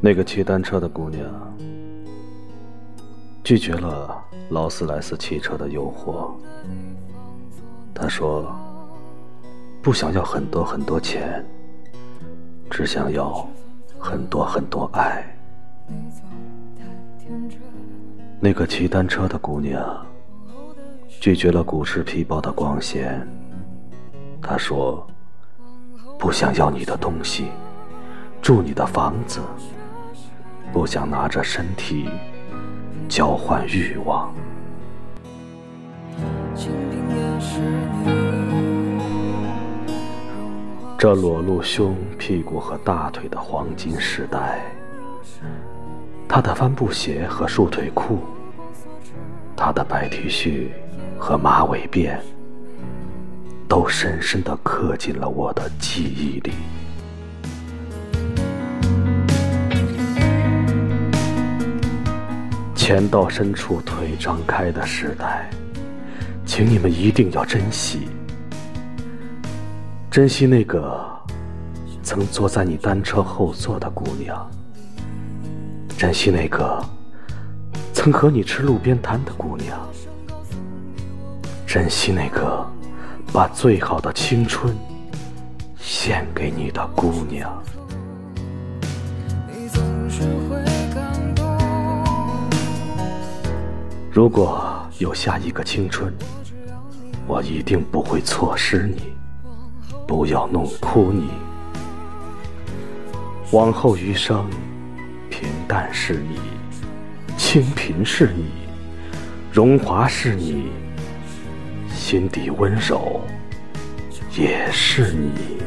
那个骑单车的姑娘拒绝了劳斯莱斯汽车的诱惑。她说：“不想要很多很多钱，只想要很多很多爱。”那个骑单车的姑娘拒绝了古驰皮包的光鲜。她说：“不想要你的东西，住你的房子。”不想拿着身体交换欲望。这裸露胸、屁股和大腿的黄金时代，他的帆布鞋和束腿裤，他的白 T 恤和马尾辫，都深深地刻进了我的记忆里。钱到深处腿张开的时代，请你们一定要珍惜，珍惜那个曾坐在你单车后座的姑娘，珍惜那个曾和你吃路边摊的姑娘，珍惜那个把最好的青春献给你的姑娘。如果有下一个青春，我一定不会错失你，不要弄哭你。往后余生，平淡是你，清贫是你，荣华是你，心底温柔也是你。